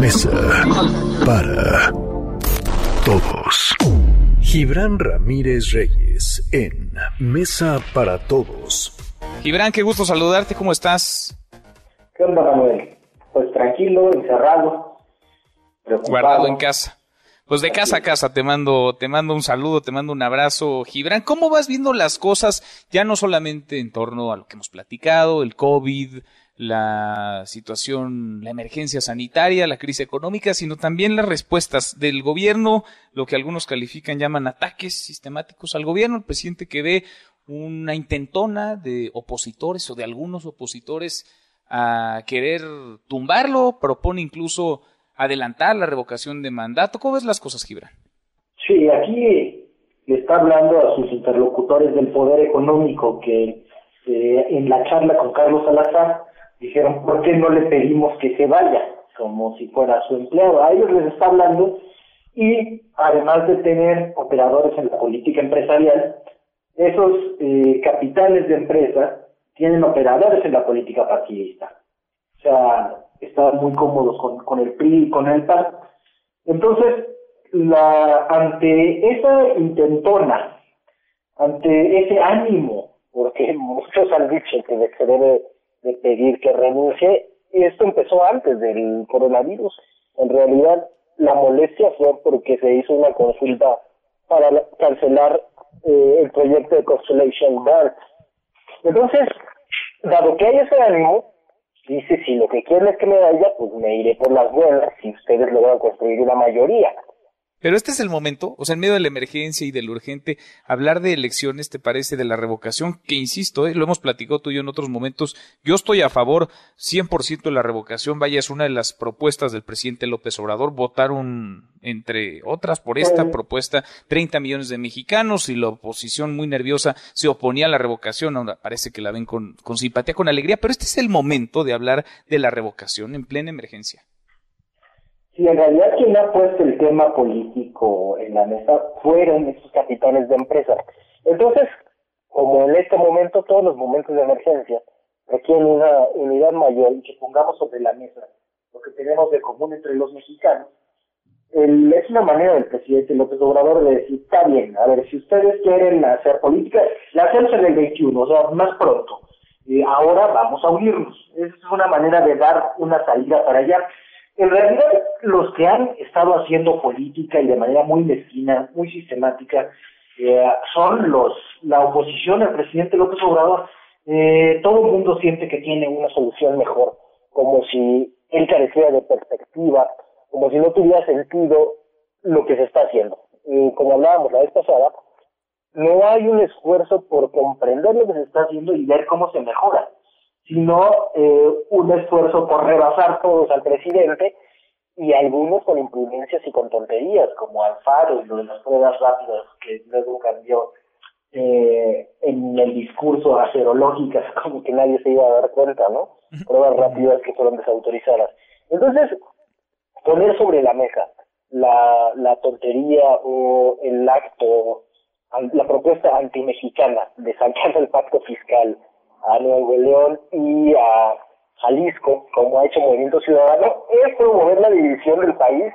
mesa para todos. Gibran Ramírez Reyes en Mesa para Todos. Gibran, qué gusto saludarte, ¿cómo estás? ¿Qué onda, Manuel? Pues tranquilo, encerrado, Guardado en casa. Pues de casa a casa te mando, te mando un saludo, te mando un abrazo. Gibran, ¿cómo vas viendo las cosas ya no solamente en torno a lo que hemos platicado, el COVID, la situación, la emergencia sanitaria, la crisis económica, sino también las respuestas del gobierno, lo que algunos califican, llaman ataques sistemáticos al gobierno, el presidente que ve una intentona de opositores o de algunos opositores a querer tumbarlo, propone incluso adelantar la revocación de mandato. ¿Cómo ves las cosas, Gibran? Sí, aquí le está hablando a sus interlocutores del poder económico que eh, en la charla con Carlos Salazar dijeron, ¿por qué no le pedimos que se vaya? Como si fuera su empleado. A ellos les está hablando y además de tener operadores en la política empresarial, esos eh, capitales de empresa tienen operadores en la política partidista. O sea, estaban muy cómodos con, con el PRI y con el PAN. Entonces, la, ante esa intentona, ante ese ánimo, porque muchos han dicho que se debe de pedir que renuncie, y esto empezó antes del coronavirus. En realidad, la molestia fue porque se hizo una consulta para cancelar eh, el proyecto de Constellation Bar. Entonces, dado que hay ese ánimo, dice, si lo que quieren es que me vaya, pues me iré por las buenas si ustedes logran construir una mayoría. Pero este es el momento, o sea, en medio de la emergencia y de lo urgente, hablar de elecciones, ¿te parece? De la revocación, que insisto, ¿eh? lo hemos platicado tú y yo en otros momentos, yo estoy a favor 100% de la revocación, vaya, es una de las propuestas del presidente López Obrador, votaron, entre otras, por esta propuesta 30 millones de mexicanos y la oposición muy nerviosa se oponía a la revocación, ahora parece que la ven con, con simpatía, con alegría, pero este es el momento de hablar de la revocación en plena emergencia. Sí, en realidad quien ha puesto el tema político en la mesa fueron esos capitales de empresas. Entonces, como en este momento, todos los momentos de emergencia requieren una unidad mayor y que pongamos sobre la mesa lo que tenemos de común entre los mexicanos, es una manera del presidente López Obrador de decir, está bien, a ver, si ustedes quieren hacer política, la hacemos en el 21, o sea, más pronto. ahora vamos a unirnos. Es una manera de dar una salida para allá. En realidad, los que han estado haciendo política y de manera muy mezquina, muy sistemática, eh, son los la oposición al presidente López Obrador. Eh, todo el mundo siente que tiene una solución mejor, como si él careciera de perspectiva, como si no tuviera sentido lo que se está haciendo. Como hablábamos la vez pasada, no hay un esfuerzo por comprender lo que se está haciendo y ver cómo se mejora sino eh, un esfuerzo por rebasar todos al presidente y algunos con imprudencias y con tonterías, como Alfaro y lo de las pruebas rápidas que luego cambió eh, en el discurso a serológicas, como que nadie se iba a dar cuenta, ¿no? Pruebas rápidas que fueron desautorizadas. Entonces, poner sobre la mesa la, la tontería o el acto, la propuesta antimexicana de sacar el pacto fiscal a Nuevo León y a Jalisco, como ha hecho Movimiento Ciudadano, es promover la división del país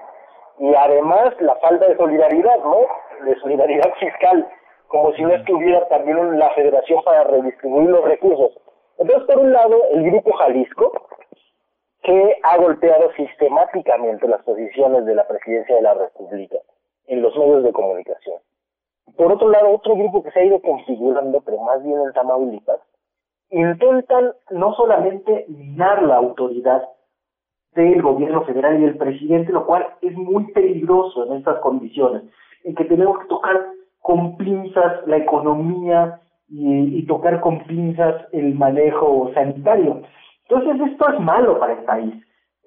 y además la falta de solidaridad, ¿no? De solidaridad fiscal, como si no estuviera también la federación para redistribuir los recursos. Entonces, por un lado, el Grupo Jalisco, que ha golpeado sistemáticamente las posiciones de la presidencia de la República en los medios de comunicación. Por otro lado, otro grupo que se ha ido configurando, pero más bien en Tamaulipas, intentan no solamente minar la autoridad del gobierno federal y del presidente, lo cual es muy peligroso en estas condiciones, en que tenemos que tocar con pinzas la economía y, tocar con pinzas el manejo sanitario. Entonces esto es malo para el país.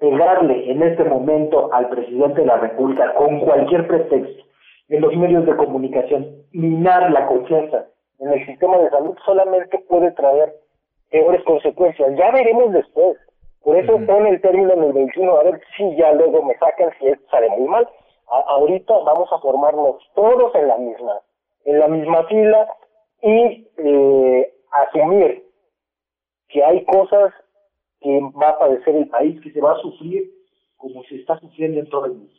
Pegarle en este momento al presidente de la República con cualquier pretexto en los medios de comunicación, minar la confianza en el sistema de salud solamente puede traer peores consecuencias. Ya veremos después. Por eso pone el término en el 21, a ver si ya luego me sacan si esto sale muy mal. ahorita vamos a formarnos todos en la misma, en la misma fila y eh, asumir que hay cosas que va a padecer el país, que se va a sufrir como se está sufriendo en todo el mundo.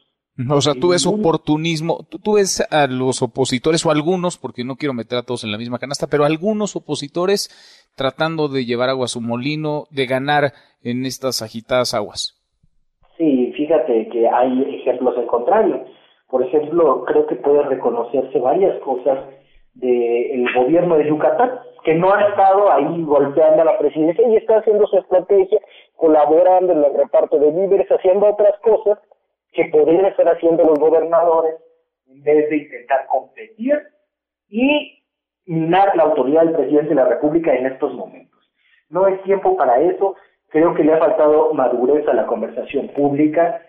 O sea, tú ves oportunismo, tú, ves a los opositores o algunos, porque no quiero meter a todos en la misma canasta, pero algunos opositores tratando de llevar agua a su molino, de ganar en estas agitadas aguas. Sí, fíjate que hay ejemplos en contrario. Por ejemplo, creo que puede reconocerse varias cosas del gobierno de Yucatán, que no ha estado ahí golpeando a la presidencia y está haciendo su estrategia, colaborando en el reparto de víveres, haciendo otras cosas que podrían estar haciendo los gobernadores en vez de intentar competir y minar la autoridad del presidente de la República en estos momentos. No es tiempo para eso, creo que le ha faltado madurez a la conversación pública,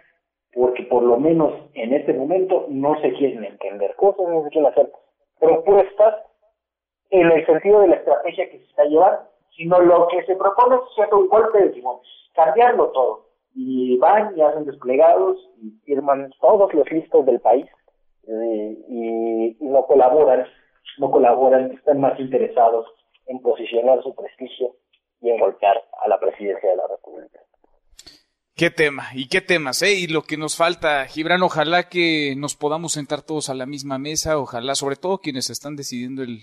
porque por lo menos en este momento no se quieren entender. Cosas, no se quieren hacer propuestas en el sentido de la estrategia que se está llevando, sino lo que se propone es un golpe de timón, cambiarlo todo. Y van y hacen desplegados y firman todos los listos del país eh, y, no colaboran, no colaboran, están más interesados en posicionar su prestigio y en golpear a la presidencia de la República. Qué tema, y qué temas, ¿eh? Y lo que nos falta, Gibran, ojalá que nos podamos sentar todos a la misma mesa, ojalá, sobre todo quienes están decidiendo el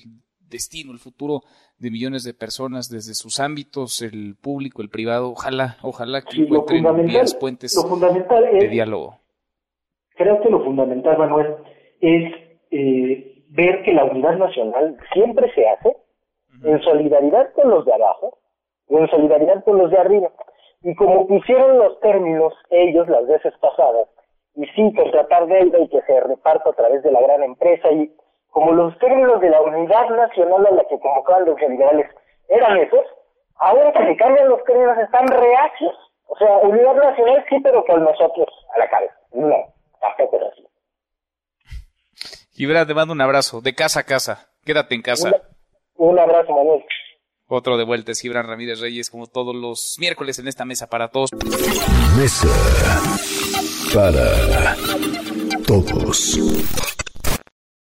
destino, el futuro de millones de personas desde sus ámbitos, el público, el privado. Ojalá, ojalá que encuentren vías, puentes de diálogo. Creo que lo fundamental, Manuel, es eh, ver que la unidad nacional siempre se hace en solidaridad con los de abajo y en solidaridad con los de arriba. Y como pusieron los términos ellos las veces pasadas, y sí contratar deuda y que se reparta a través de la gran empresa y como los términos de la unidad nacional a la que convocaban los generales eran esos, ahora que se cambian los términos están reacios. O sea, unidad nacional sí, pero con nosotros a la cabeza. No, tampoco es así. Gibran, te mando un abrazo, de casa a casa. Quédate en casa. un abrazo, Manuel. Otro de vuelta es Gibran Ramírez Reyes, como todos los miércoles en esta mesa para todos. Mesa para todos.